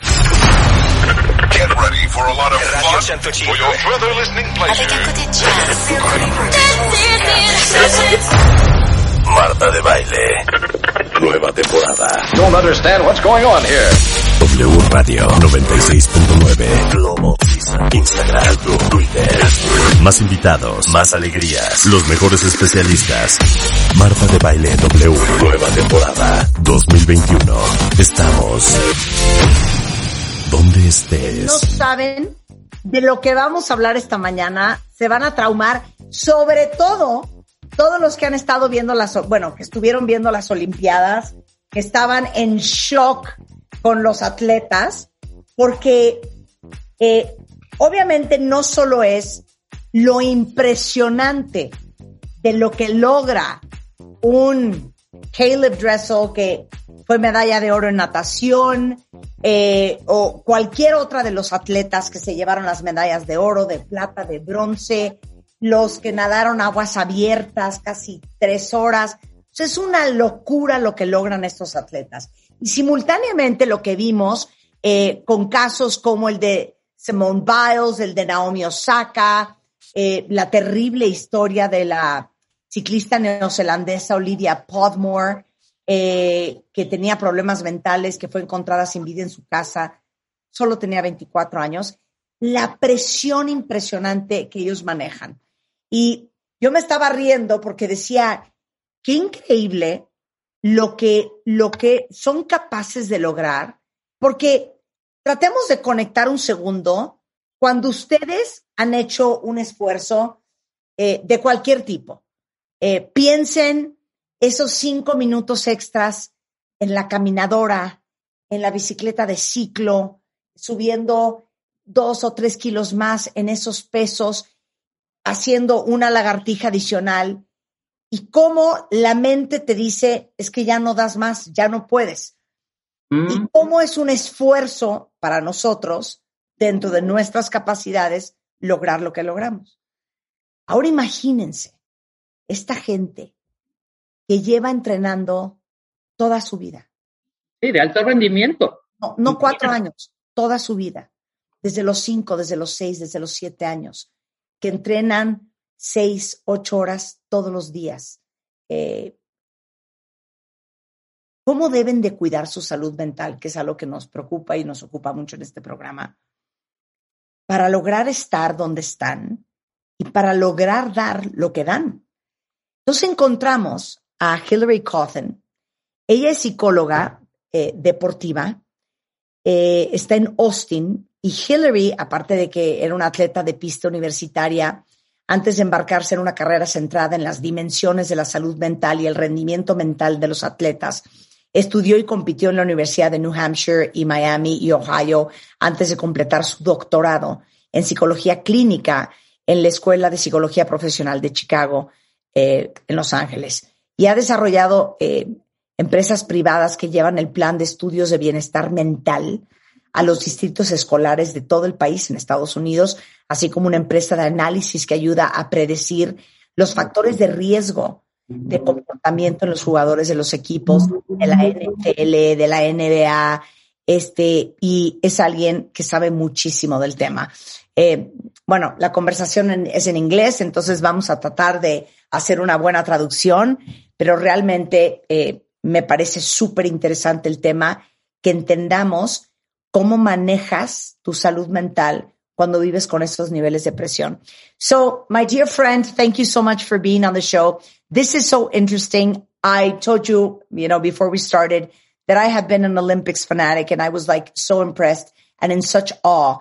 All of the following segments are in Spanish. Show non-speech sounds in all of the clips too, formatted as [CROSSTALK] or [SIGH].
Get ready for a lot of fun for your further listening pleasure. Marta de baile. Nueva temporada. Don't understand what's going on here. W Radio 96.9. Globo. Instagram. Twitter. Más invitados. Más alegrías. Los mejores especialistas. Marta de baile W. Nueva temporada 2021. Estamos donde estés. no saben de lo que vamos a hablar esta mañana. Se van a traumar, sobre todo todos los que han estado viendo las, bueno, que estuvieron viendo las Olimpiadas, que estaban en shock con los atletas, porque eh, obviamente no solo es lo impresionante de lo que logra un Caleb Dressel, que fue medalla de oro en natación, eh, o cualquier otra de los atletas que se llevaron las medallas de oro, de plata, de bronce, los que nadaron aguas abiertas casi tres horas. Sea, es una locura lo que logran estos atletas. Y simultáneamente lo que vimos eh, con casos como el de Simone Biles, el de Naomi Osaka, eh, la terrible historia de la ciclista neozelandesa Olivia Podmore, eh, que tenía problemas mentales, que fue encontrada sin vida en su casa, solo tenía 24 años, la presión impresionante que ellos manejan. Y yo me estaba riendo porque decía, qué increíble lo que, lo que son capaces de lograr, porque tratemos de conectar un segundo cuando ustedes han hecho un esfuerzo eh, de cualquier tipo. Eh, piensen esos cinco minutos extras en la caminadora, en la bicicleta de ciclo, subiendo dos o tres kilos más en esos pesos, haciendo una lagartija adicional y cómo la mente te dice, es que ya no das más, ya no puedes. Y cómo es un esfuerzo para nosotros, dentro de nuestras capacidades, lograr lo que logramos. Ahora imagínense esta gente que lleva entrenando toda su vida. Sí, de alto rendimiento. No, no cuatro años, toda su vida. Desde los cinco, desde los seis, desde los siete años. Que entrenan seis, ocho horas todos los días. Eh, ¿Cómo deben de cuidar su salud mental? Que es algo que nos preocupa y nos ocupa mucho en este programa. Para lograr estar donde están y para lograr dar lo que dan. Entonces encontramos a Hillary Cawthon. Ella es psicóloga eh, deportiva, eh, está en Austin y Hillary, aparte de que era una atleta de pista universitaria, antes de embarcarse en una carrera centrada en las dimensiones de la salud mental y el rendimiento mental de los atletas, estudió y compitió en la Universidad de New Hampshire y Miami y Ohio antes de completar su doctorado en psicología clínica en la Escuela de Psicología Profesional de Chicago, eh, en Los Ángeles. Y ha desarrollado eh, empresas privadas que llevan el plan de estudios de bienestar mental a los distritos escolares de todo el país en Estados Unidos, así como una empresa de análisis que ayuda a predecir los factores de riesgo de comportamiento en los jugadores de los equipos de la NFL, de la NBA, este, y es alguien que sabe muchísimo del tema. Eh, bueno, la conversación es en inglés, entonces vamos a tratar de hacer una buena traducción, pero realmente eh, me parece súper interesante el tema, que entendamos cómo manejas tu salud mental cuando vives con esos niveles de presión. So, my dear friend, thank you so much for being on the show. This is so interesting. I told you, you know, before we started that I have been an Olympics fanatic and I was like so impressed and in such awe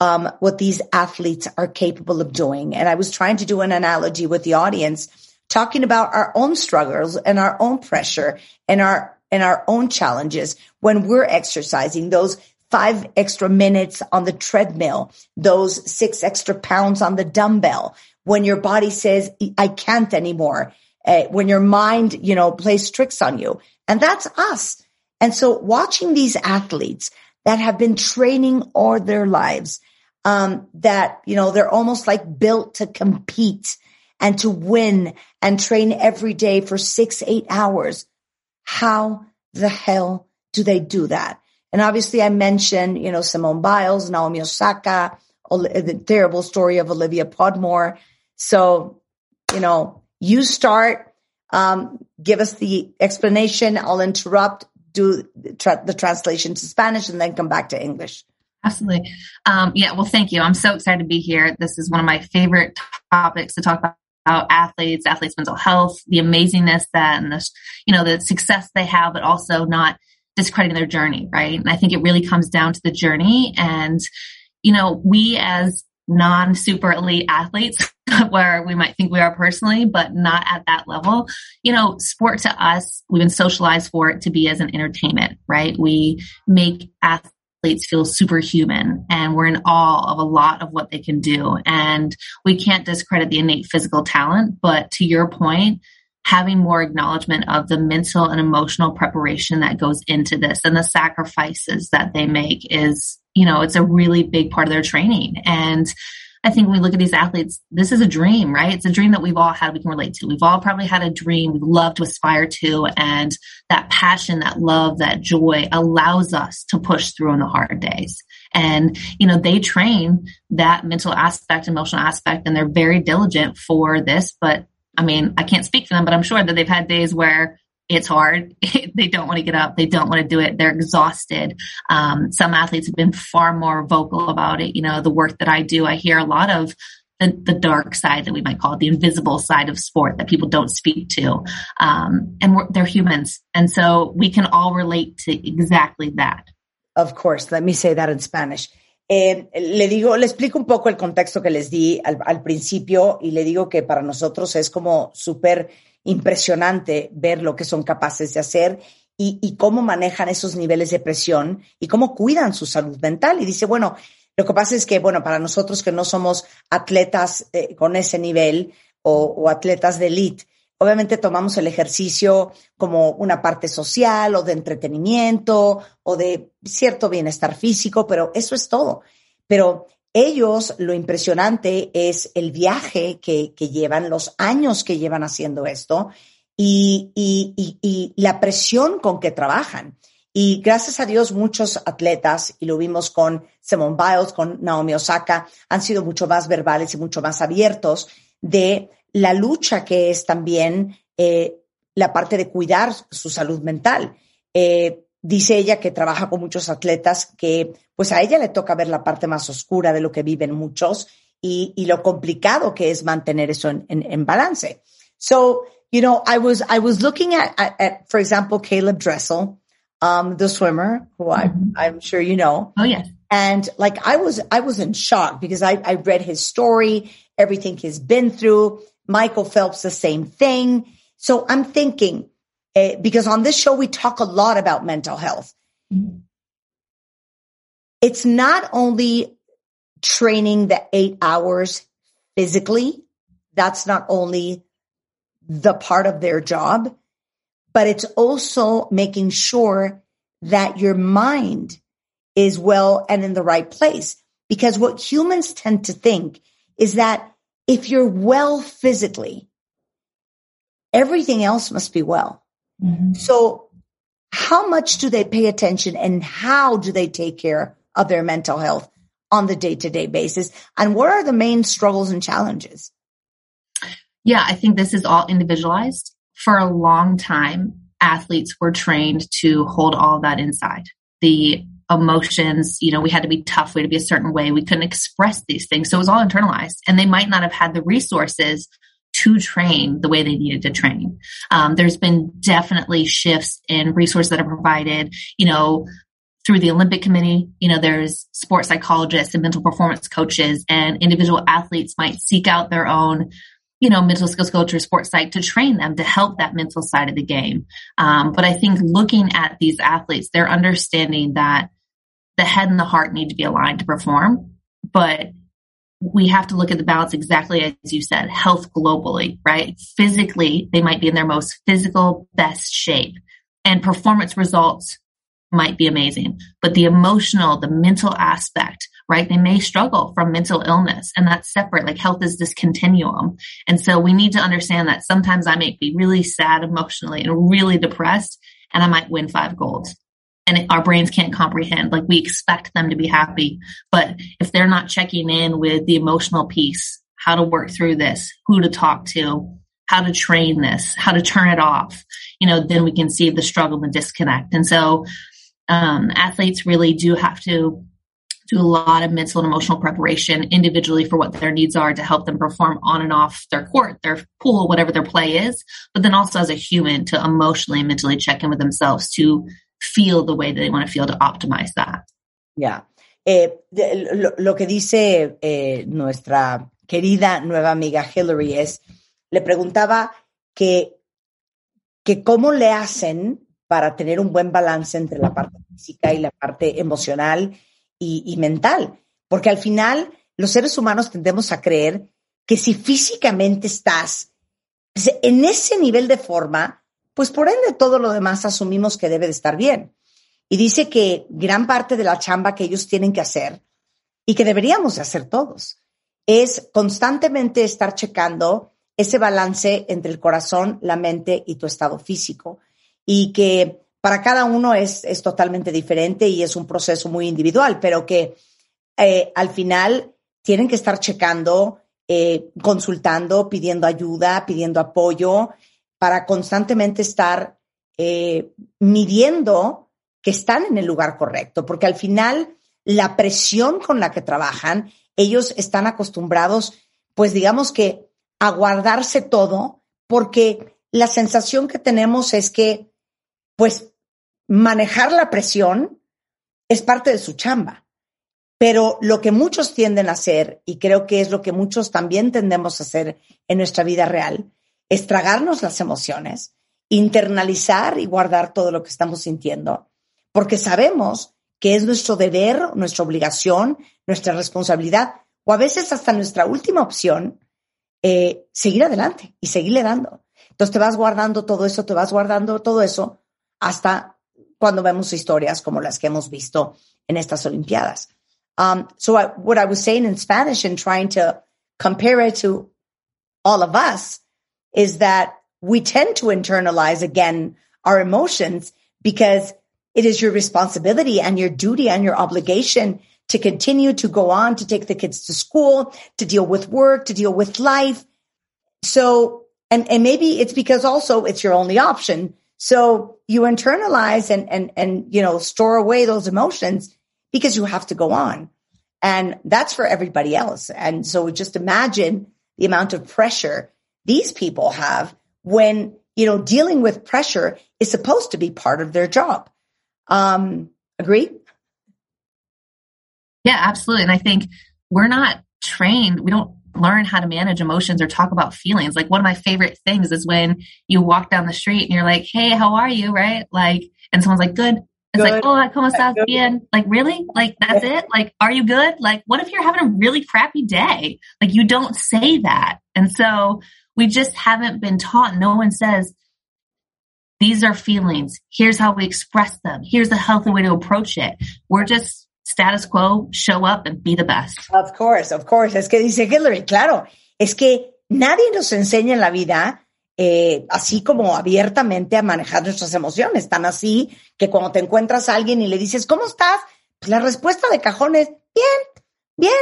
um, what these athletes are capable of doing. And I was trying to do an analogy with the audience, talking about our own struggles and our own pressure and our and our own challenges when we're exercising those five extra minutes on the treadmill, those six extra pounds on the dumbbell, when your body says, I can't anymore, uh, when your mind, you know, plays tricks on you. And that's us. And so watching these athletes that have been training all their lives, um, that, you know, they're almost like built to compete and to win and train every day for six, eight hours. How the hell do they do that? And obviously I mentioned, you know, Simone Biles, Naomi Osaka, the terrible story of Olivia Podmore. So, you know, you start, um, give us the explanation. I'll interrupt, do tra- the translation to Spanish and then come back to English. Absolutely. Um, yeah. Well, thank you. I'm so excited to be here. This is one of my favorite topics to talk about about athletes, athletes' mental health, the amazingness that and the, you know, the success they have, but also not discrediting their journey, right? And I think it really comes down to the journey. And, you know, we as non super elite athletes, [LAUGHS] where we might think we are personally, but not at that level, you know, sport to us, we've been socialized for it to be as an entertainment, right? We make athletes athletes feel superhuman and we're in awe of a lot of what they can do. And we can't discredit the innate physical talent, but to your point, having more acknowledgement of the mental and emotional preparation that goes into this and the sacrifices that they make is, you know, it's a really big part of their training. And I think when we look at these athletes, this is a dream, right? It's a dream that we've all had, we can relate to. We've all probably had a dream we love to aspire to. And that passion, that love, that joy allows us to push through in the hard days. And, you know, they train that mental aspect, emotional aspect, and they're very diligent for this. But I mean, I can't speak for them, but I'm sure that they've had days where it's hard. [LAUGHS] they don't want to get up. They don't want to do it. They're exhausted. Um, some athletes have been far more vocal about it. You know, the work that I do, I hear a lot of the, the dark side that we might call it, the invisible side of sport that people don't speak to. Um, and they're humans. And so we can all relate to exactly that. Of course. Let me say that in Spanish. Eh, le digo, le explico un poco el contexto que les di al, al principio y le digo que para nosotros es como súper impresionante ver lo que son capaces de hacer y, cómo manejan esos niveles de presión y cómo cuidan su salud mental. Y dice, bueno, lo que pasa es que, bueno, para nosotros que no somos atletas eh, con ese nivel o, atletas de elite, obviamente tomamos el ejercicio como una parte social o de entretenimiento o de cierto bienestar físico, pero eso es todo. Pero ellos, lo impresionante es el viaje que, llevan, los años que llevan haciendo esto y, la presión con que trabajan. Y gracias a Dios, muchos atletas, y lo vimos con Simone Biles, con Naomi Osaka, han sido mucho más verbales y mucho más abiertos de la lucha que es también eh, la parte de cuidar su salud mental. Eh, Dice ella que trabaja con muchos atletas que pues a ella le toca ver la parte más oscura de lo que viven muchos y, y lo complicado que es mantener eso en, en, en, balance. So, you know, I was, I was looking at, at, at for example, Caleb Dressel, um, the swimmer who I, mm-hmm. I'm sure you know. Oh, yes. And like I was, I was in shock because I, I read his story, everything he's been through. Michael Phelps, the same thing. So I'm thinking, uh, because on this show, we talk a lot about mental health. It's not only training the eight hours physically. That's not only the part of their job, but it's also making sure that your mind is well and in the right place. Because what humans tend to think is that if you're well physically, everything else must be well. Mm-hmm. So how much do they pay attention and how do they take care of their mental health on the day to day basis? And what are the main struggles and challenges? Yeah, I think this is all individualized. For a long time, athletes were trained to hold all that inside. The emotions, you know, we had to be tough, we had to be a certain way. We couldn't express these things. So it was all internalized. And they might not have had the resources to train the way they needed to train. Um, there's been definitely shifts in resources that are provided, you know, through the Olympic Committee. You know, there's sports psychologists and mental performance coaches, and individual athletes might seek out their own you know, mental skills coach or sports psych to train them to help that mental side of the game. Um, but I think looking at these athletes, they're understanding that the head and the heart need to be aligned to perform, but we have to look at the balance exactly as you said, health globally, right? Physically, they might be in their most physical, best shape and performance results might be amazing, but the emotional, the mental aspect, right? They may struggle from mental illness and that's separate. Like health is this continuum. And so we need to understand that sometimes I may be really sad emotionally and really depressed and I might win five golds and our brains can't comprehend. Like we expect them to be happy, but if they're not checking in with the emotional piece, how to work through this, who to talk to, how to train this, how to turn it off, you know, then we can see the struggle and disconnect. And so, um, athletes really do have to do a lot of mental and emotional preparation individually for what their needs are to help them perform on and off their court, their pool, whatever their play is, but then also as a human to emotionally and mentally check in with themselves to feel the way that they want to feel to optimize that. Yeah. Eh, lo, que dice eh, nuestra querida nueva amiga Hillary es, le preguntaba que, que cómo le hacen para tener un buen balance entre la parte física y la parte emocional y, y mental. Porque al final los seres humanos tendemos a creer que si físicamente estás en ese nivel de forma, pues por ende todo lo demás asumimos que debe de estar bien. Y dice que gran parte de la chamba que ellos tienen que hacer y que deberíamos de hacer todos es constantemente estar checando ese balance entre el corazón, la mente y tu estado físico. Y que para cada uno es, es totalmente diferente y es un proceso muy individual, pero que eh, al final tienen que estar checando, eh, consultando, pidiendo ayuda, pidiendo apoyo para constantemente estar eh, midiendo que están en el lugar correcto, porque al final la presión con la que trabajan, ellos están acostumbrados, pues digamos que a guardarse todo, porque la sensación que tenemos es que, pues, manejar la presión es parte de su chamba. Pero lo que muchos tienden a hacer, y creo que es lo que muchos también tendemos a hacer en nuestra vida real, estragarnos las emociones, internalizar y guardar todo lo que estamos sintiendo, porque sabemos que es nuestro deber, nuestra obligación, nuestra responsabilidad, o a veces hasta nuestra última opción, eh, seguir adelante y seguirle dando. Entonces te vas guardando todo eso, te vas guardando todo eso hasta cuando vemos historias como las que hemos visto en estas Olimpiadas. Um, so what I was saying in Spanish and trying to compare it to all of us is that we tend to internalize again our emotions because it is your responsibility and your duty and your obligation to continue to go on to take the kids to school, to deal with work, to deal with life. So, and, and maybe it's because also it's your only option. So you internalize and, and, and, you know, store away those emotions because you have to go on. And that's for everybody else. And so just imagine the amount of pressure these people have when, you know, dealing with pressure is supposed to be part of their job. Um, agree? Yeah, absolutely. And I think we're not trained. We don't learn how to manage emotions or talk about feelings. Like one of my favorite things is when you walk down the street and you're like, Hey, how are you? Right? Like, and someone's like, good. It's good. like, oh, I ¿cómo estás bien? Like, really? Like, that's it? Like, are you good? Like, what if you're having a really crappy day? Like, you don't say that. And so we just haven't been taught. No one says, these are feelings. Here's how we express them. Here's a healthy way to approach it. We're just status quo, show up and be the best. Of course, of course. Es que dice Hillary, claro, es que nadie nos enseña en la vida eh, así como abiertamente a manejar nuestras emociones. Tan así que cuando te encuentras a alguien y le dices, ¿cómo estás? Pues la respuesta de cajón es, bien, bien.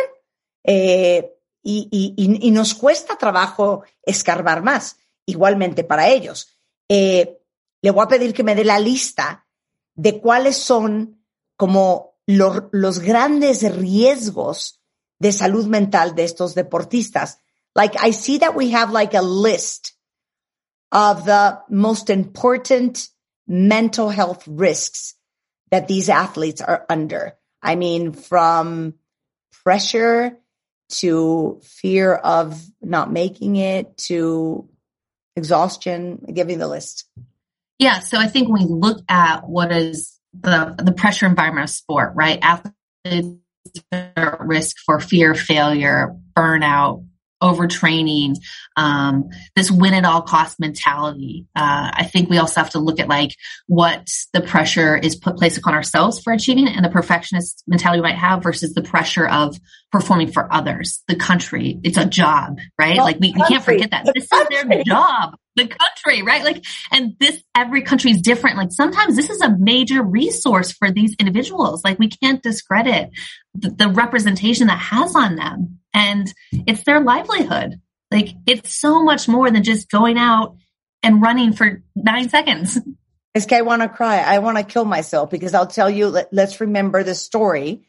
Eh, y, y, y, nos cuesta trabajo escarbar más, igualmente para ellos. Eh, le voy a pedir que me dé la lista de cuáles son como lo, los grandes riesgos de salud mental de estos deportistas. Like, I see that we have like a list of the most important mental health risks that these athletes are under. I mean, from pressure to fear of not making it to exhaustion, giving the list? Yeah. So I think when we look at what is the the pressure environment of sport, right? Athletes are at risk for fear, failure, burnout, overtraining, um, this win at all cost mentality. Uh, I think we also have to look at like what the pressure is put placed upon ourselves for achieving and the perfectionist mentality we might have versus the pressure of performing for others, the country. It's a job, right? Well, like we, we can't forget that. This is their job, the country, right? Like, and this, every country is different. Like sometimes this is a major resource for these individuals. Like we can't discredit the, the representation that has on them and it's their livelihood. Like it's so much more than just going out and running for nine seconds. Es que I want to cry. I want to kill myself because I'll tell you, let, us remember the story.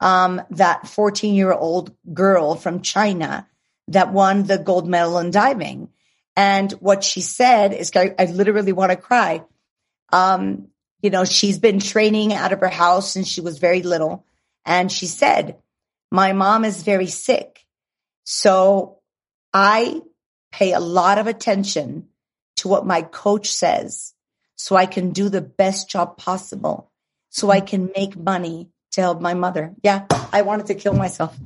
Um, that 14 year old girl from China that won the gold medal in diving. And what she said is, I, I literally want to cry. Um, you know, she's been training out of her house since she was very little. And she said, my mom is very sick. So I pay a lot of attention to what my coach says so I can do the best job possible so I can make money to help my mother. Yeah, I wanted to kill myself.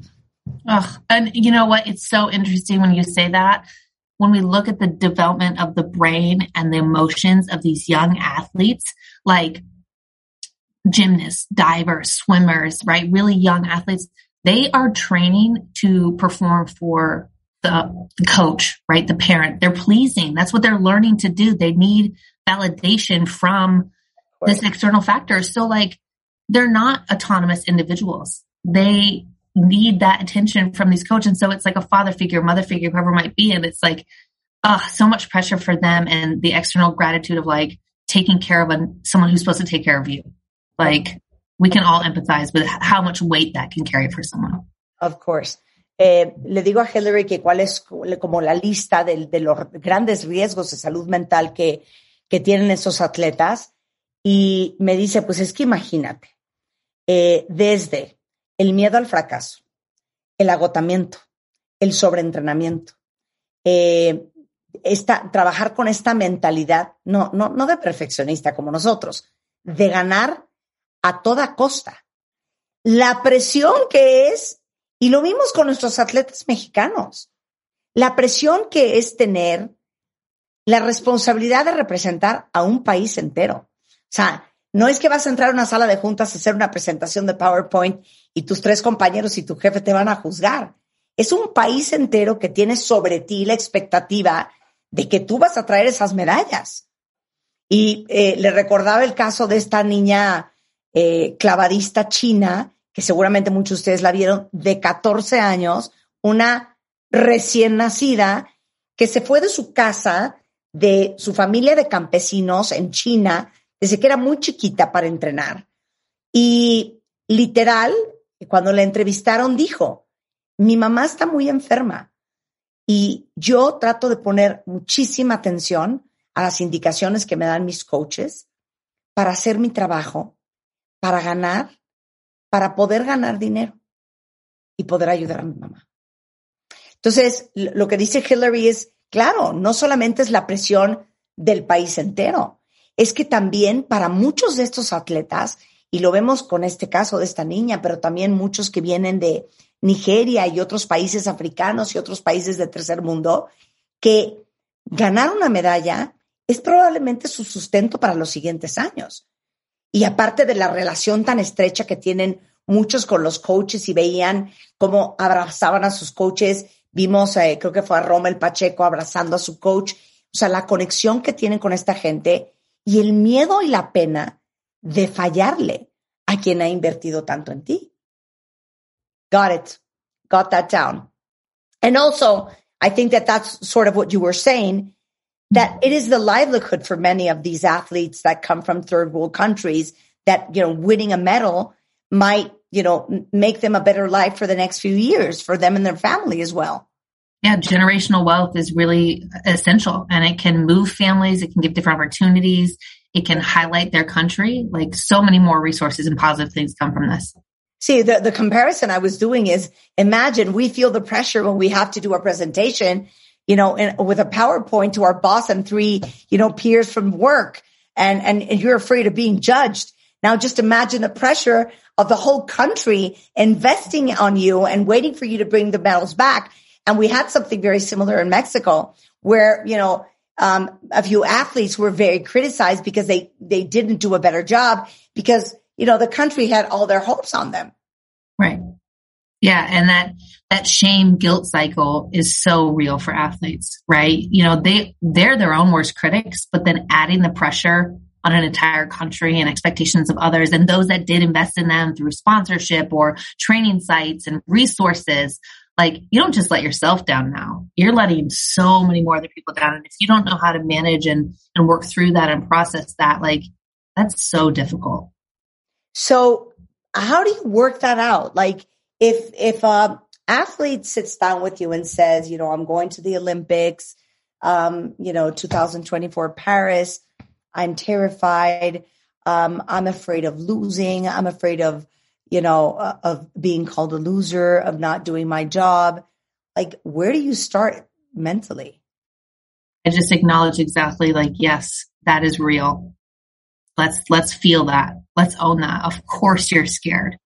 Oh, and you know what? It's so interesting when you say that. When we look at the development of the brain and the emotions of these young athletes, like gymnasts, divers, swimmers, right? Really young athletes, they are training to perform for the, the coach, right? The parent. They're pleasing. That's what they're learning to do. They need validation from this external factor. So like they're not autonomous individuals. They need that attention from these coaches. And so it's like a father figure, mother figure, whoever might be. And it's like, oh, so much pressure for them and the external gratitude of like taking care of a, someone who's supposed to take care of you. Like we can all empathize with how much weight that can carry for someone. Of course. Eh, le digo a Hillary que cuál es como la lista de, de, los grandes riesgos de salud mental que, que tienen esos atletas y me dice, pues es que imagínate, eh, desde el miedo al fracaso, el agotamiento, el sobreentrenamiento, eh, esta, trabajar con esta mentalidad, no, no, no de perfeccionista como nosotros, de ganar a toda costa. La presión que es, y lo vimos con nuestros atletas mexicanos, la presión que es tener la responsabilidad de representar a un país entero. O sea, no es que vas a entrar a una sala de juntas a hacer una presentación de PowerPoint y tus tres compañeros y tu jefe te van a juzgar. Es un país entero que tiene sobre ti la expectativa de que tú vas a traer esas medallas. Y eh, le recordaba el caso de esta niña eh, clavadista china, que seguramente muchos de ustedes la vieron, de 14 años, una recién nacida que se fue de su casa, de su familia de campesinos en China, desde que era muy chiquita para entrenar. Y literal, cuando la entrevistaron, dijo, mi mamá está muy enferma y yo trato de poner muchísima atención a las indicaciones que me dan mis coaches para hacer mi trabajo para ganar, para poder ganar dinero y poder ayudar a mi mamá. Entonces, lo que dice Hillary es, claro, no solamente es la presión del país entero, es que también para muchos de estos atletas, y lo vemos con este caso de esta niña, pero también muchos que vienen de Nigeria y otros países africanos y otros países de tercer mundo, que ganar una medalla es probablemente su sustento para los siguientes años. Y aparte de la relación tan estrecha que tienen muchos con los coaches y veían cómo abrazaban a sus coaches, vimos, eh, creo que fue a Rommel Pacheco abrazando a su coach, o sea, la conexión que tienen con esta gente y el miedo y la pena de fallarle a quien ha invertido tanto en ti. Got it. Got that down. And also, I think that that's sort of what you were saying that it is the livelihood for many of these athletes that come from third world countries that, you know, winning a medal might, you know, make them a better life for the next few years for them and their family as well. Yeah, generational wealth is really essential and it can move families. It can give different opportunities. It can highlight their country. Like so many more resources and positive things come from this. See, the, the comparison I was doing is imagine we feel the pressure when we have to do a presentation you know, in, with a PowerPoint to our boss and three, you know, peers from work and, and, and you're afraid of being judged. Now just imagine the pressure of the whole country investing on you and waiting for you to bring the medals back. And we had something very similar in Mexico where, you know, um, a few athletes were very criticized because they, they didn't do a better job because, you know, the country had all their hopes on them. Right. Yeah. And that, that shame guilt cycle is so real for athletes, right? You know, they, they're their own worst critics, but then adding the pressure on an entire country and expectations of others and those that did invest in them through sponsorship or training sites and resources like you don't just let yourself down now. You're letting so many more other people down. And if you don't know how to manage and and work through that and process that like that's so difficult. So how do you work that out? Like if if a athlete sits down with you and says you know i'm going to the olympics um you know 2024 paris. I'm terrified. Um, I'm afraid of losing. I'm afraid of, you know, uh, of being called a loser, of not doing my job. Like, where do you start mentally? I just acknowledge exactly like, yes, that is real. Let's, let's feel that. Let's own that. Of course you're scared,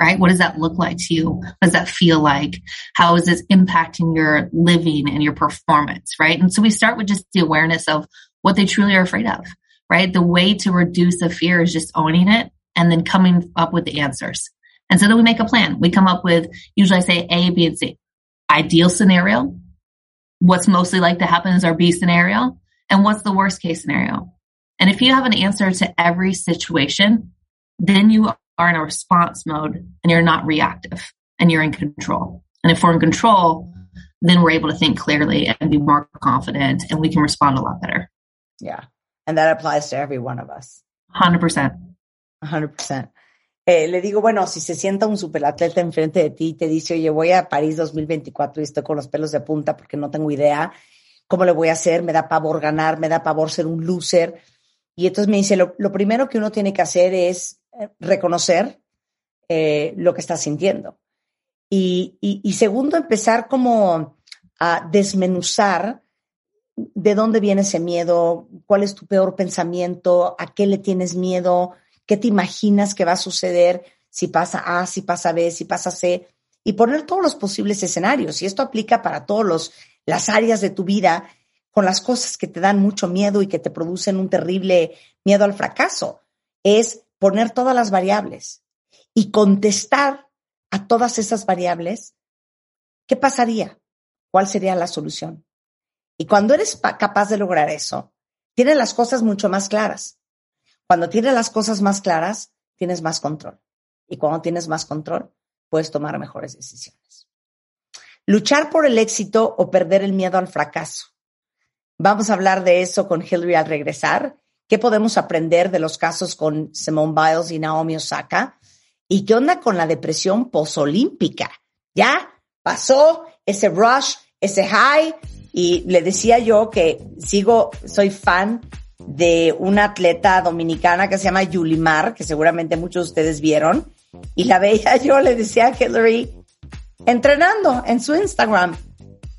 right? What does that look like to you? What does that feel like? How is this impacting your living and your performance, right? And so we start with just the awareness of what they truly are afraid of right? The way to reduce the fear is just owning it and then coming up with the answers. And so then we make a plan. We come up with, usually I say A, B, and C. Ideal scenario. What's mostly like to happen is our B scenario. And what's the worst case scenario? And if you have an answer to every situation, then you are in a response mode and you're not reactive and you're in control. And if we're in control, then we're able to think clearly and be more confident and we can respond a lot better. Yeah. And that applies to every one of us. 100%. 100%. Eh, le digo, bueno, si se sienta un superatleta enfrente de ti y te dice, oye, voy a París 2024 y estoy con los pelos de punta porque no tengo idea cómo le voy a hacer, me da pavor ganar, me da pavor ser un loser. Y entonces me dice, lo, primero que uno tiene que hacer es eh, reconocer eh, lo que está sintiendo. Y, y, y segundo, empezar como a desmenuzar de dónde viene ese miedo, cuál es tu peor pensamiento, a qué le tienes miedo, qué te imaginas que va a suceder si pasa A, si pasa B, si pasa C, y poner todos los posibles escenarios. Y esto aplica para todas las áreas de tu vida con las cosas que te dan mucho miedo y que te producen un terrible miedo al fracaso. Es poner todas las variables y contestar a todas esas variables. ¿Qué pasaría? ¿Cuál sería la solución? Y cuando eres capaz de lograr eso, tienes las cosas mucho más claras. Cuando tienes las cosas más claras, tienes más control. Y cuando tienes más control, puedes tomar mejores decisiones. Luchar por el éxito o perder el miedo al fracaso. Vamos a hablar de eso con Hillary al regresar. ¿Qué podemos aprender de los casos con Simone Biles y Naomi Osaka? ¿Y qué onda con la depresión posolímpica? Ya pasó ese rush, ese high, y le decía yo que sigo, soy fan de una atleta dominicana que se llama Yulimar, que seguramente muchos de ustedes vieron. Y la veía [LAUGHS] yo, le decía a Hillary, entrenando en su Instagram.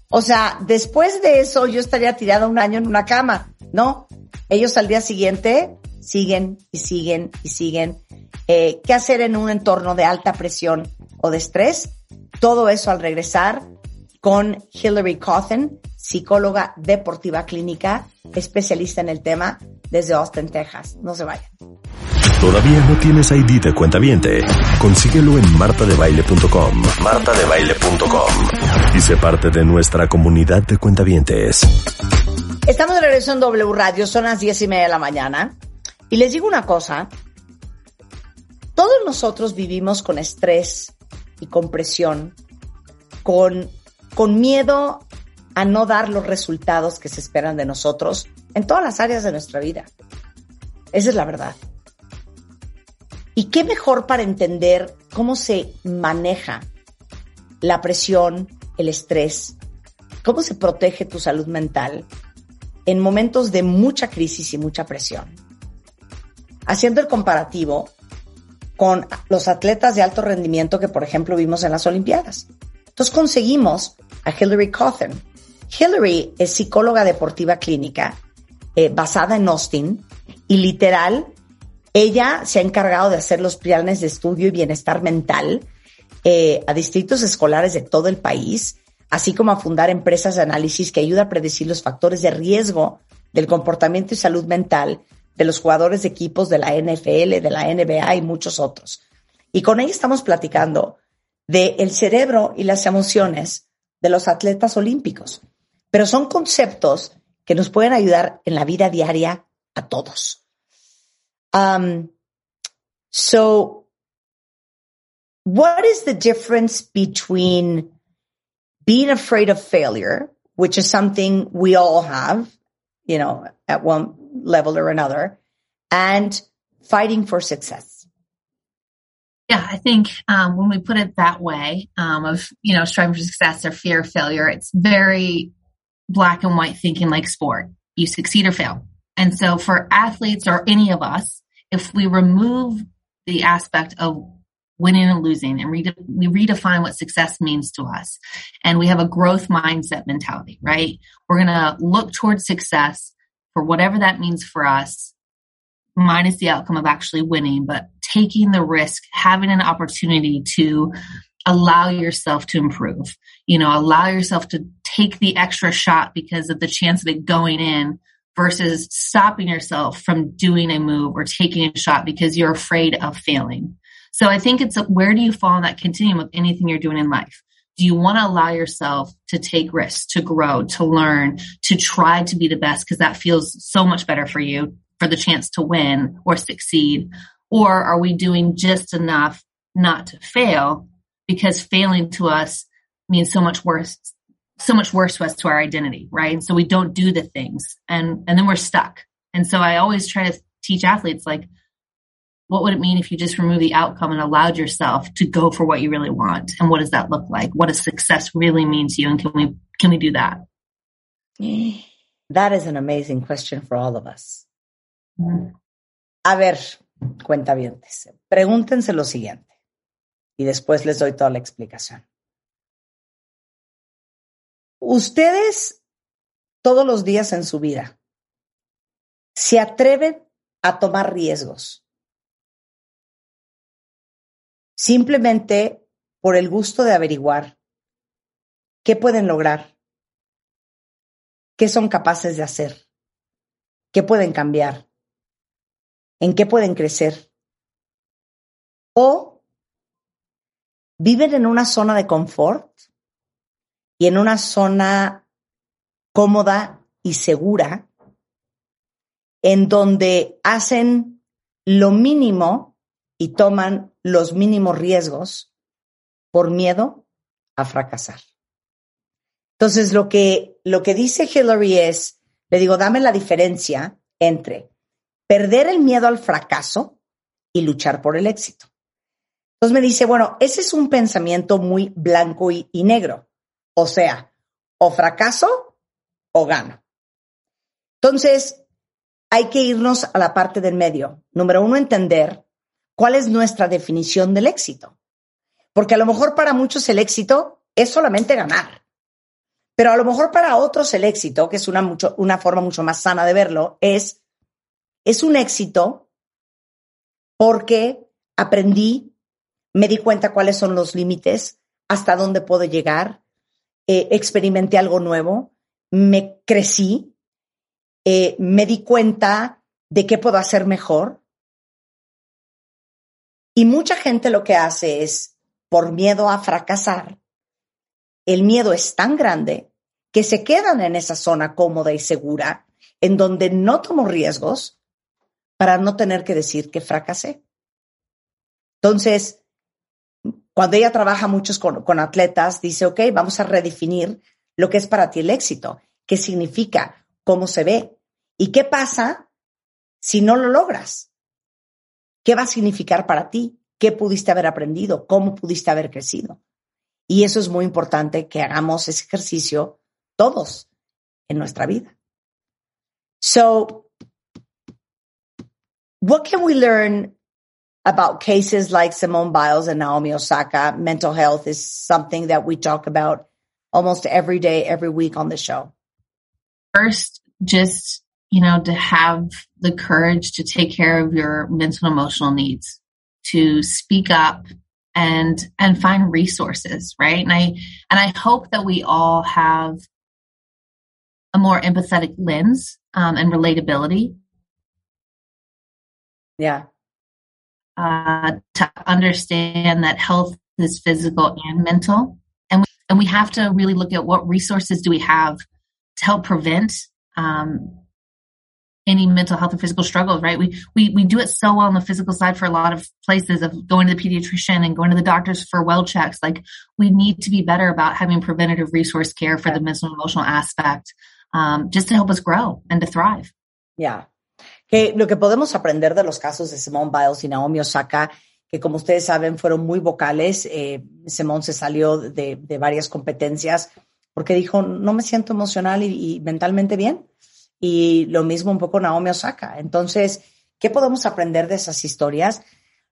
O sea, después de eso yo estaría tirada un año en una cama, ¿no? Ellos al día siguiente siguen y siguen y siguen. Eh, ¿Qué hacer en un entorno de alta presión o de estrés? Todo eso al regresar con Hillary Cawthon, psicóloga deportiva clínica, especialista en el tema desde Austin, Texas. No se vayan. ¿Todavía no tienes ID de cuenta viente? Consíguelo en martadebaile.com. martadebaile.com. Y sé parte de nuestra comunidad de cuentavientes. Estamos de regreso en W Radio, son las diez y media de la mañana. Y les digo una cosa. Todos nosotros vivimos con estrés y con presión, con con miedo a no dar los resultados que se esperan de nosotros en todas las áreas de nuestra vida. Esa es la verdad. ¿Y qué mejor para entender cómo se maneja la presión, el estrés, cómo se protege tu salud mental en momentos de mucha crisis y mucha presión? Haciendo el comparativo con los atletas de alto rendimiento que, por ejemplo, vimos en las Olimpiadas. Entonces conseguimos a Hillary Cawthon. Hillary es psicóloga deportiva clínica eh, basada en Austin y literal Ella se ha encargado de hacer los planes de estudio y bienestar mental eh, a distritos escolares de todo el país, así como a fundar empresas de análisis que ayudan a predecir los factores de riesgo del comportamiento y salud mental de los jugadores de equipos de la NFL, de la NBA y muchos otros. Y con ella estamos platicando de el cerebro y las emociones de los atletas olímpicos. Pero son conceptos que nos pueden ayudar en la vida diaria a todos. Um, so, what is the difference between being afraid of failure, which is something we all have, you know, at one level or another, and fighting for success? Yeah, I think um, when we put it that way, um, of you know striving for success or fear of failure, it's very black and white thinking like sport. You succeed or fail. And so for athletes or any of us, if we remove the aspect of winning and losing and we redefine what success means to us and we have a growth mindset mentality, right? We're going to look towards success for whatever that means for us minus the outcome of actually winning, but taking the risk, having an opportunity to allow yourself to improve. You know, allow yourself to take the extra shot because of the chance of it going in versus stopping yourself from doing a move or taking a shot because you're afraid of failing. So I think it's where do you fall in that continuum of anything you're doing in life? Do you want to allow yourself to take risks, to grow, to learn, to try to be the best because that feels so much better for you for the chance to win or succeed? Or are we doing just enough not to fail? Because failing to us means so much worse so much worse to us to our identity right? And so we don't do the things and and then we're stuck. And so i always try to teach athletes like what would it mean if you just remove the outcome and allowed yourself to go for what you really want? And what does that look like? What does success really mean to you? And can we can we do that? That is an amazing question for all of us. Mm-hmm. a ver cuentavientes pregúntense lo siguiente y después les doy toda la explicación. Ustedes todos los días en su vida se atreven a tomar riesgos simplemente por el gusto de averiguar qué pueden lograr, qué son capaces de hacer, qué pueden cambiar, en qué pueden crecer. O viven en una zona de confort y en una zona cómoda y segura en donde hacen lo mínimo y toman los mínimos riesgos por miedo a fracasar. Entonces, lo que, lo que dice Hillary es, le digo, dame la diferencia entre perder el miedo al fracaso y luchar por el éxito. Entonces me dice, bueno, ese es un pensamiento muy blanco y, negro. O sea, o fracaso o gano. Entonces, hay que irnos a la parte del medio. Número uno, entender cuál es nuestra definición del éxito. Porque a lo mejor para muchos el éxito es solamente ganar. Pero a lo mejor para otros el éxito, que es una, mucho, una forma mucho más sana de verlo, es, es un éxito porque aprendí me di cuenta cuáles son los límites, hasta dónde puedo llegar, eh, experimenté algo nuevo, me crecí, eh, me di cuenta de qué puedo hacer mejor. Y mucha gente lo que hace es, por miedo a fracasar, el miedo es tan grande que se quedan en esa zona cómoda y segura, en donde no tomo riesgos para no tener que decir que fracasé. Entonces, cuando ella trabaja muchos con, atletas, dice, ok, vamos a redefinir lo que es para ti el éxito, qué significa, cómo se ve y qué pasa si no lo logras. ¿Qué va a significar para ti? ¿Qué pudiste haber aprendido? ¿Cómo pudiste haber crecido? Y eso es muy importante que hagamos ese ejercicio todos en nuestra vida. So, what can we learn about cases like Simone Biles and Naomi Osaka. Mental health is something that we talk about almost every day, every week on the show. First, just you know, to have the courage to take care of your mental and emotional needs, to speak up and and find resources, right? And I and I hope that we all have a more empathetic lens um, and relatability. Yeah. Uh, to understand that health is physical and mental, and we, and we have to really look at what resources do we have to help prevent um, any mental health or physical struggles, right? We, we, we do it so well on the physical side for a lot of places of going to the pediatrician and going to the doctors for well checks. Like we need to be better about having preventative resource care for the mental and emotional aspect, um, just to help us grow and to thrive. Yeah. Que lo que podemos aprender de los casos de Simone Biles y Naomi Osaka, que como ustedes saben fueron muy vocales, eh, Simone se salió de, de, varias competencias porque dijo, no me siento emocional y, y mentalmente bien y lo mismo un poco Naomi Osaka. Entonces, ¿qué podemos aprender de esas historias?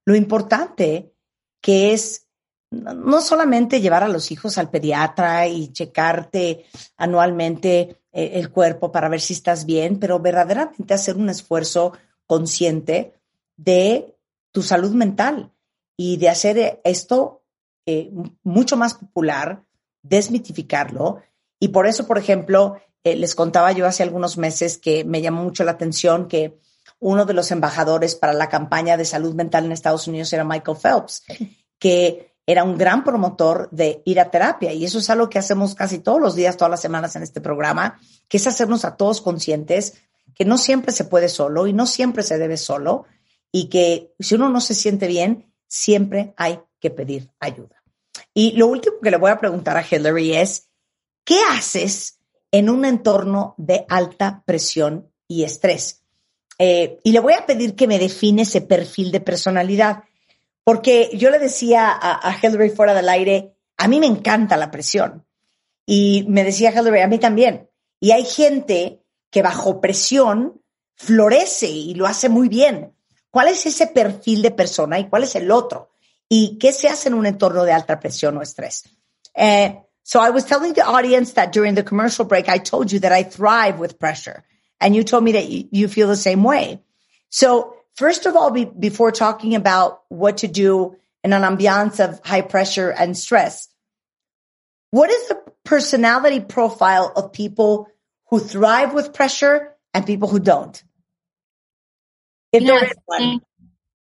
Lo importante que es no solamente llevar a los hijos al pediatra y checarte anualmente eh, el cuerpo para ver si estás bien, pero verdaderamente hacer un esfuerzo consciente de tu salud mental y de hacer esto eh, mucho más popular, desmitificarlo. Y por eso, por ejemplo, eh, les contaba yo hace algunos meses que me llamó mucho la atención que uno de los embajadores para la campaña de salud mental en Estados Unidos era Michael Phelps, que era un gran promotor de ir a terapia. Y eso es algo que hacemos casi todos los días, todas las semanas en este programa, que es hacernos a todos conscientes que no siempre se puede solo y no siempre se debe solo y que si uno no se siente bien, siempre hay que pedir ayuda. Y lo último que le voy a preguntar a Hillary es, ¿qué haces en un entorno de alta presión y estrés. Eh, y le voy a pedir que me define ese perfil de personalidad, porque yo le decía a, a fuera del aire, a mí me encanta la presión. Y me decía Hillary, a mí también. Y hay gente que bajo presión florece y lo hace muy bien. ¿Cuál es ese perfil de persona y cuál es el otro? ¿Y qué se hace en un entorno de alta presión o estrés? Eh, So I was telling the audience that during the commercial break, I told you that I thrive with pressure. And you told me that you feel the same way. So first of all, be, before talking about what to do in an ambiance of high pressure and stress, what is the personality profile of people who thrive with pressure and people who don't? If there is one.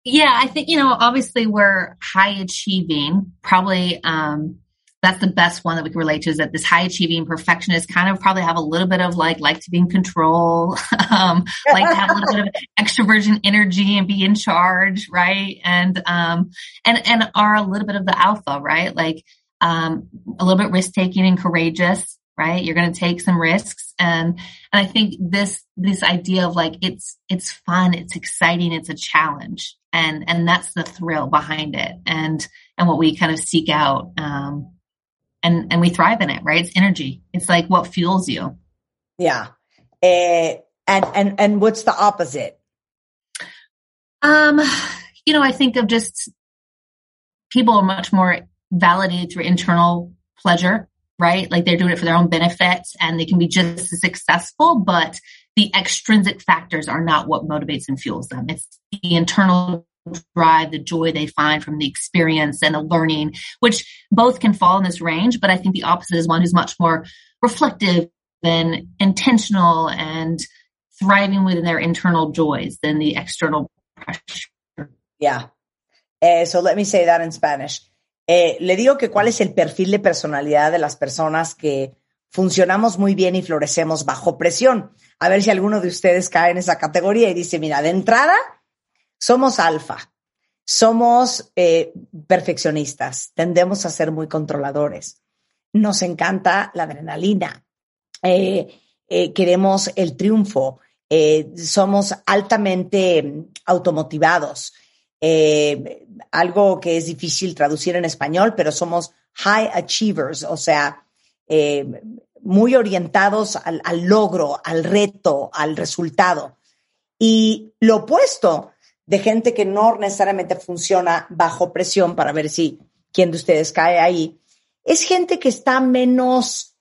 Yeah, I think, you know, obviously we're high achieving, probably, um, that's the best one that we can relate to is that this high achieving perfectionist kind of probably have a little bit of like like to be in control [LAUGHS] um like to have a little bit of [LAUGHS] extroversion energy and be in charge right? And um and and are a little bit of the alpha right? Like um a little bit risk taking and courageous right? You're going to take some risks. And and i think this this idea of like it's it's fun it's exciting it's a challenge. And and that's the thrill behind it and and what we kind of seek out um and and we thrive in it, right? It's energy. It's like what fuels you. Yeah. Uh, and and and what's the opposite? Um, you know, I think of just people are much more validated through internal pleasure, right? Like they're doing it for their own benefit and they can be just as successful, but the extrinsic factors are not what motivates and fuels them. It's the internal drive, the joy they find from the experience and the learning, which both can fall in this range. But I think the opposite is one who's much more reflective and intentional and thriving within their internal joys than the external pressure. Yeah. Uh, so let me say that in Spanish. Eh, le digo que cuál es el perfil de personalidad de las personas que funcionamos muy bien y florecemos bajo presión. A ver si alguno de ustedes cae en esa categoría y dice, mira, de entrada, somos alfa, somos eh, perfeccionistas, tendemos a ser muy controladores, nos encanta la adrenalina, eh, eh, queremos el triunfo, somos altamente automotivados. algo que es difícil traducir en español, pero somos high achievers, o sea, muy orientados al, al, logro, al reto, al resultado. Y lo opuesto de gente que no necesariamente funciona bajo presión para ver si quién de ustedes cae ahí, es gente que está menos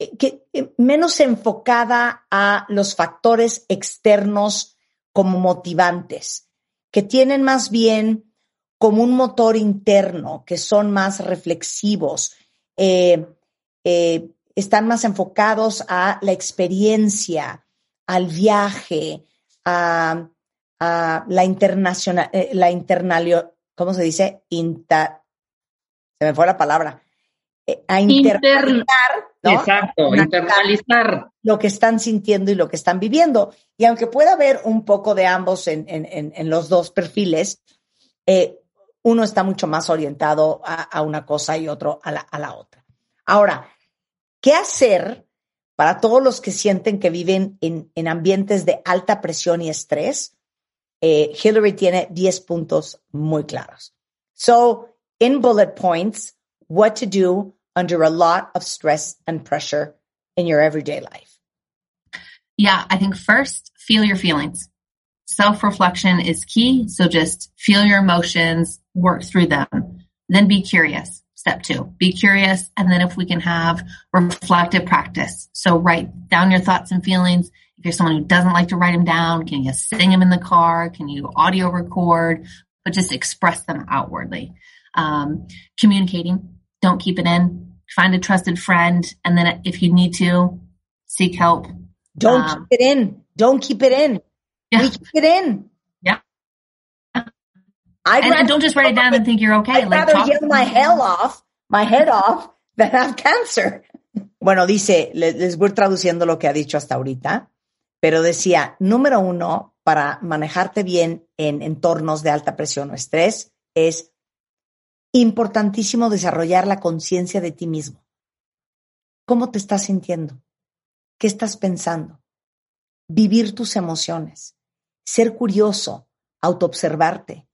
eh, que, eh, menos enfocada a los factores externos como motivantes, que tienen más bien como un motor interno, que son más reflexivos, eh, están más enfocados a la experiencia, al viaje, a, la internacional, la internal, ¿cómo se dice? Inta, se me fue la palabra. A internalizar Exacto, internalizar. Lo que están sintiendo y lo que están viviendo. Y aunque pueda haber un poco de ambos en, en, en los dos perfiles, eh, uno está mucho más orientado a, a una cosa y otro a la, a la, otra. Ahora, ¿qué hacer para todos los que sienten que viven en, en ambientes de alta presión y estrés? Eh, Hillary tiene 10 puntos muy claros. So, in bullet points, what to do under a lot of stress and pressure in your everyday life? Yeah, I think first, feel your feelings. Self reflection is key. So just feel your emotions, work through them. Then be curious. Step two, be curious. And then if we can have reflective practice. So write down your thoughts and feelings. If you're someone who doesn't like to write them down, can you sing them in the car? Can you audio record? But just express them outwardly. Um, communicating, don't keep it in. Find a trusted friend, and then if you need to, seek help. Don't um, keep it in. Don't keep it in. Yeah. We keep it in. Yeah. And, and don't just write it down and think you're okay. I'd like, rather yell my hell off, my head off, than have cancer. [LAUGHS] Bueno, dice, les voy traduciendo lo que ha dicho hasta ahorita, pero decía, número uno, para manejarte bien en entornos de alta presión o estrés, es importantísimo desarrollar la conciencia de ti mismo. ¿Cómo te estás sintiendo? ¿Qué estás pensando? Vivir tus emociones, ser curioso, autoobservarte,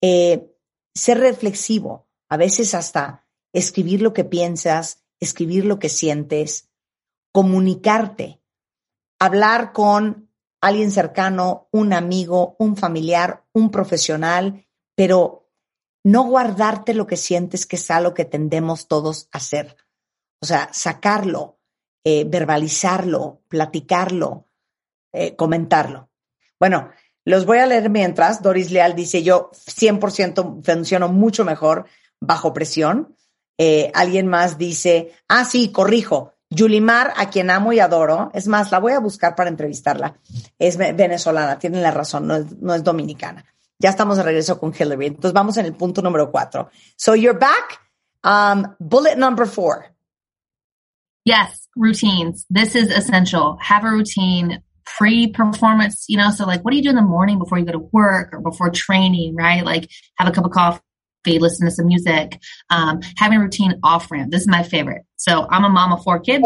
eh, ser reflexivo, a veces hasta escribir lo que piensas, escribir lo que sientes, comunicarte, hablar con alguien cercano, un amigo, un familiar, un profesional, pero no guardarte lo que sientes que es algo que tendemos todos a hacer. O sea, sacarlo, eh, verbalizarlo, platicarlo, eh, comentarlo. Bueno, los voy a leer mientras. Doris Leal dice, yo 100% funciono mucho mejor bajo presión. Eh, alguien más dice, ah, sí, corrijo. Yulimar, a quien amo y adoro, es más, la voy a buscar para entrevistarla. Es venezolana, tienen la razón, no es dominicana. Ya estamos de regreso con Hillary. Entonces vamos en el punto número cuatro. So you're back. Um, bullet number four. Yes, routines. This is essential. Have a routine pre-performance, you know, so like what do you do in the morning before you go to work or before training, right? Like have a cup of coffee, listen to some music, um, having a routine off ramp. This is my favorite. So I'm a mom of four kids.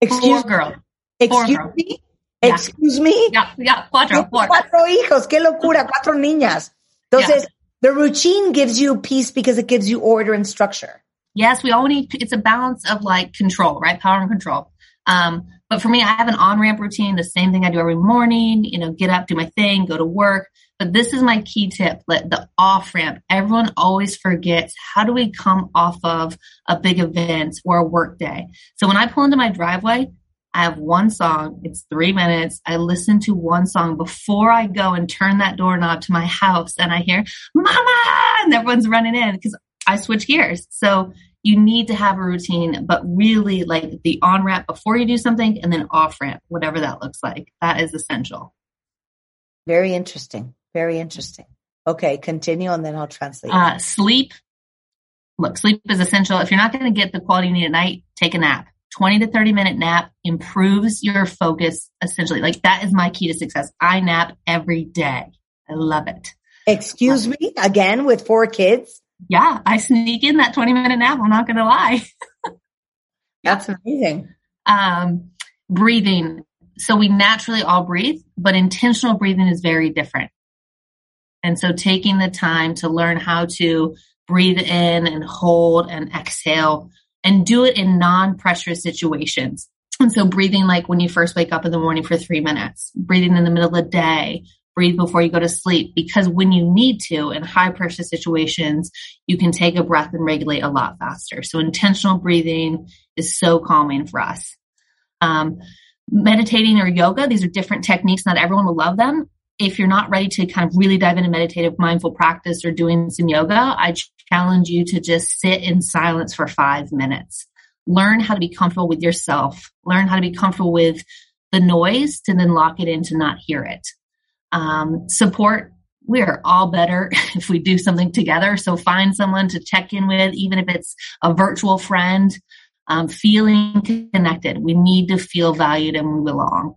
Excuse four girl. Excuse girl. me? Excuse me. Yeah, yeah, cuatro, four. Cuatro hijos, qué locura, cuatro niñas. Entonces, yeah. the routine gives you peace because it gives you order and structure. Yes, we all need, it's a balance of like control, right? Power and control. Um, but for me, I have an on ramp routine, the same thing I do every morning, you know, get up, do my thing, go to work. But this is my key tip, let the off ramp. Everyone always forgets how do we come off of a big event or a work day? So when I pull into my driveway, I have one song. It's three minutes. I listen to one song before I go and turn that doorknob to my house and I hear mama and everyone's running in because I switch gears. So you need to have a routine, but really like the on ramp before you do something and then off ramp, whatever that looks like. That is essential. Very interesting. Very interesting. Okay, continue and then I'll translate. Uh, sleep. Look, sleep is essential. If you're not going to get the quality you need at night, take a nap 20 to 30 minute nap improves your focus essentially. Like that is my key to success. I nap every day. I love it. Excuse love me it. again with four kids. Yeah, I sneak in that 20 minute nap. I'm not going to lie. [LAUGHS] That's [LAUGHS] amazing. Um, breathing. So we naturally all breathe, but intentional breathing is very different. And so taking the time to learn how to breathe in and hold and exhale and do it in non-pressure situations. And so breathing like when you first wake up in the morning for three minutes, breathing in the middle of the day, breathe before you go to sleep because when you need to in high pressure situations, you can take a breath and regulate a lot faster. So intentional breathing is so calming for us. Um, meditating or yoga, these are different techniques. Not everyone will love them. If you're not ready to kind of really dive into meditative mindful practice or doing some yoga, I challenge you to just sit in silence for five minutes. Learn how to be comfortable with yourself. Learn how to be comfortable with the noise to then lock it in to not hear it. Um, support. We are all better [LAUGHS] if we do something together. So find someone to check in with, even if it's a virtual friend. Um, feeling connected. We need to feel valued and we belong.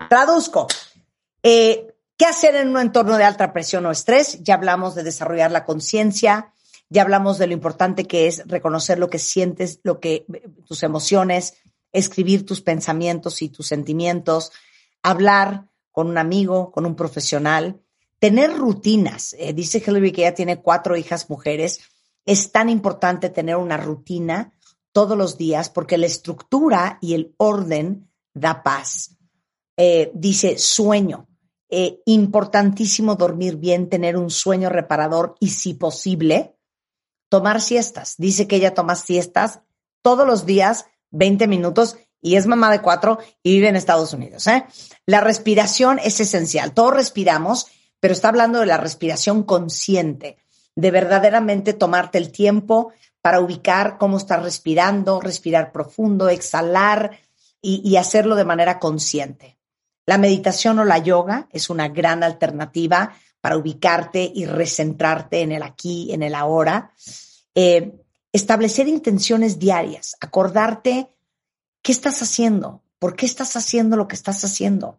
Traduzco. Eh, ¿Qué hacer en un entorno de alta presión o estrés? Ya hablamos de desarrollar la conciencia, ya hablamos de lo importante que es reconocer lo que sientes, lo que tus emociones, escribir tus pensamientos y tus sentimientos, hablar con un amigo, con un profesional, tener rutinas. Eh, dice Hillary que ella tiene cuatro hijas mujeres. Es tan importante tener una rutina todos los días porque la estructura y el orden da paz. Eh, dice sueño. Eh, importantísimo dormir bien, tener un sueño reparador y si posible, tomar siestas. Dice que ella toma siestas todos los días, 20 minutos, y es mamá de cuatro y vive en Estados Unidos. ¿eh? La respiración es esencial. Todos respiramos, pero está hablando de la respiración consciente, de verdaderamente tomarte el tiempo para ubicar cómo estás respirando, respirar profundo, exhalar y, y hacerlo de manera consciente. La meditación o la yoga es una gran alternativa para ubicarte y recentrarte en el aquí, en el ahora. Eh, establecer intenciones diarias, acordarte qué estás haciendo, por qué estás haciendo lo que estás haciendo,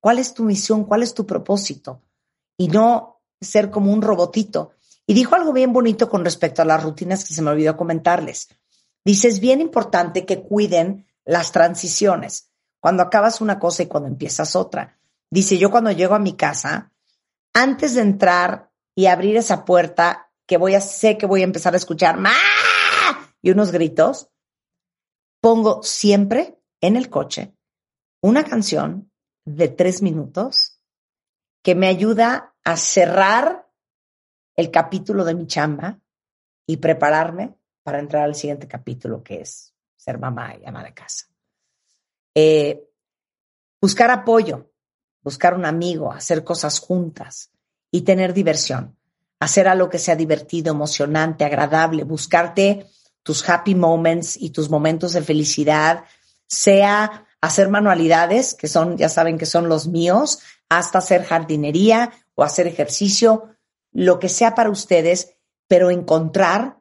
cuál es tu misión, cuál es tu propósito, y no ser como un robotito. Y dijo algo bien bonito con respecto a las rutinas que se me olvidó comentarles. Dice, es bien importante que cuiden las transiciones cuando acabas una cosa y cuando empiezas otra. Dice, yo cuando llego a mi casa, antes de entrar y abrir esa puerta, que voy a, sé que voy a empezar a escuchar y unos gritos, pongo siempre en el coche una canción de tres minutos que me ayuda a cerrar el capítulo de mi chamba y prepararme para entrar al siguiente capítulo, que es ser mamá y ama de casa. Eh, buscar apoyo, buscar un amigo, hacer cosas juntas y tener diversión. Hacer algo que sea divertido, emocionante, agradable, buscarte tus happy moments y tus momentos de felicidad, sea hacer manualidades, que son, ya saben que son los míos, hasta hacer jardinería o hacer ejercicio, lo que sea para ustedes, pero encontrar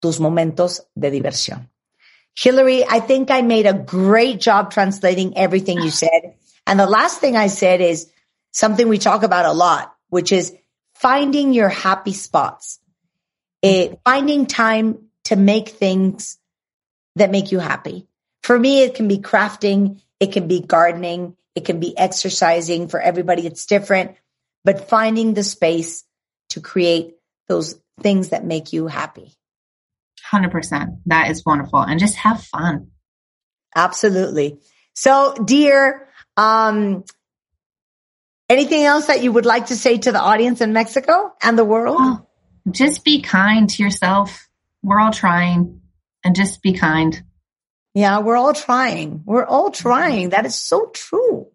tus momentos de diversión. Hillary, I think I made a great job translating everything you said. And the last thing I said is something we talk about a lot, which is finding your happy spots, it, finding time to make things that make you happy. For me, it can be crafting. It can be gardening. It can be exercising. For everybody, it's different, but finding the space to create those things that make you happy. 100%. That is wonderful. And just have fun. Absolutely. So, dear, um, anything else that you would like to say to the audience in Mexico and the world? Oh, just be kind to yourself. We're all trying and just be kind. Yeah, we're all trying. We're all trying. That is so true.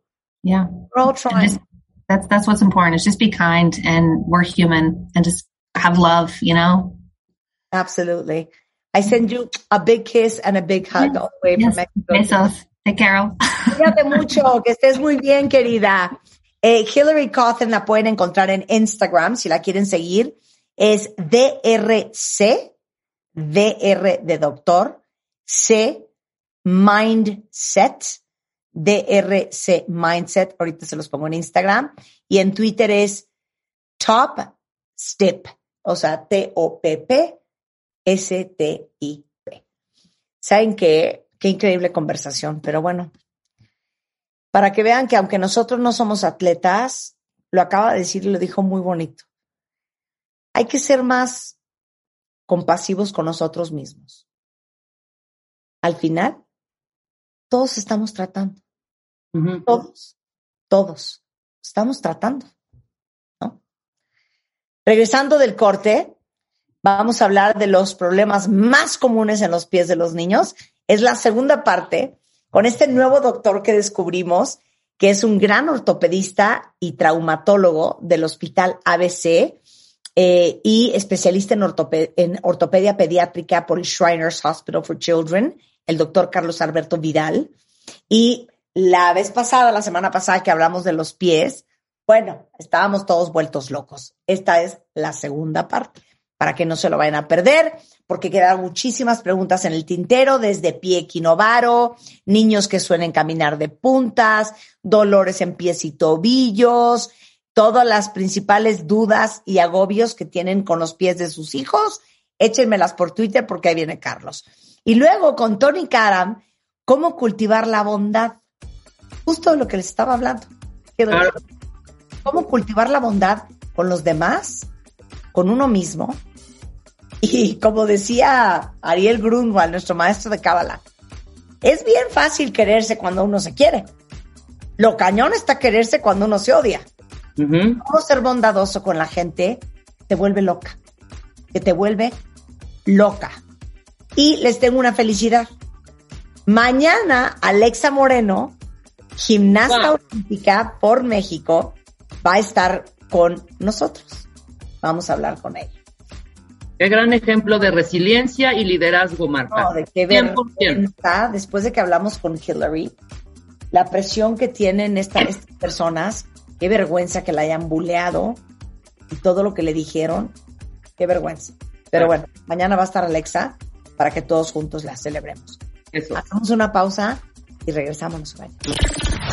Yeah. We're all trying. Just, that's that's what's important is just be kind and we're human and just have love, you know? Absolutely. I send you a big kiss and a big hug all the way yes. from Mexico. Besos. Te quiero. Cuídate mucho, que estés muy bien, querida. Eh, Hillary Cawthon la pueden encontrar en Instagram si la quieren seguir. Es DRC, DR de doctor, C Mindset, DRC Mindset. Ahorita se los pongo en Instagram. Y en Twitter es Top Step, o sea, T-O-P-P S-T-I-P. ¿Saben qué? Qué increíble conversación, pero bueno, para que vean que aunque nosotros no somos atletas, lo acaba de decir y lo dijo muy bonito. Hay que ser más compasivos con nosotros mismos. Al final, todos estamos tratando. Todos, todos. estamos tratando. ¿no? Regresando del corte, vamos a hablar de los problemas más comunes en los pies de los niños. Es la segunda parte con este nuevo doctor que descubrimos, que es un gran ortopedista y traumatólogo del Hospital ABC eh, y especialista en, en ortopedia pediátrica por el Shriners Hospital for Children, el doctor Carlos Alberto Vidal. Y la vez pasada, la semana pasada que hablamos de los pies, bueno, estábamos todos vueltos locos. Esta es la segunda parte, para que no se lo vayan a perder, porque quedan muchísimas preguntas en el tintero, desde pie quinovaro, niños que suelen caminar de puntas, dolores en pies y tobillos, todas las principales dudas y agobios que tienen con los pies de sus hijos, échenmelas por Twitter porque ahí viene Carlos. Y luego con Tony Karam, cómo cultivar la bondad. Justo lo que les estaba hablando cómo cultivar la bondad con los demás, con uno mismo. Y como decía Ariel Grunwald, nuestro maestro de Cábala, es bien fácil quererse cuando uno se quiere. Lo cañón está quererse cuando uno se odia. Cómo ser bondadoso con la gente te vuelve loca, que te vuelve loca. Y les tengo una felicidad. Mañana Alexa Moreno, gimnasta olímpica por México, va a estar con nosotros. Vamos a hablar con ella. Qué gran ejemplo de resiliencia y liderazgo, Marta. No, de qué vergüenza, después de que hablamos con Hillary, la presión que tienen [CLEARS THROAT] estas personas, qué vergüenza que la hayan buleado y todo lo que le dijeron, qué vergüenza. Pero bueno, mañana va a estar Alexa para que todos juntos la celebremos. Eso. Hacemos una pausa y regresamos.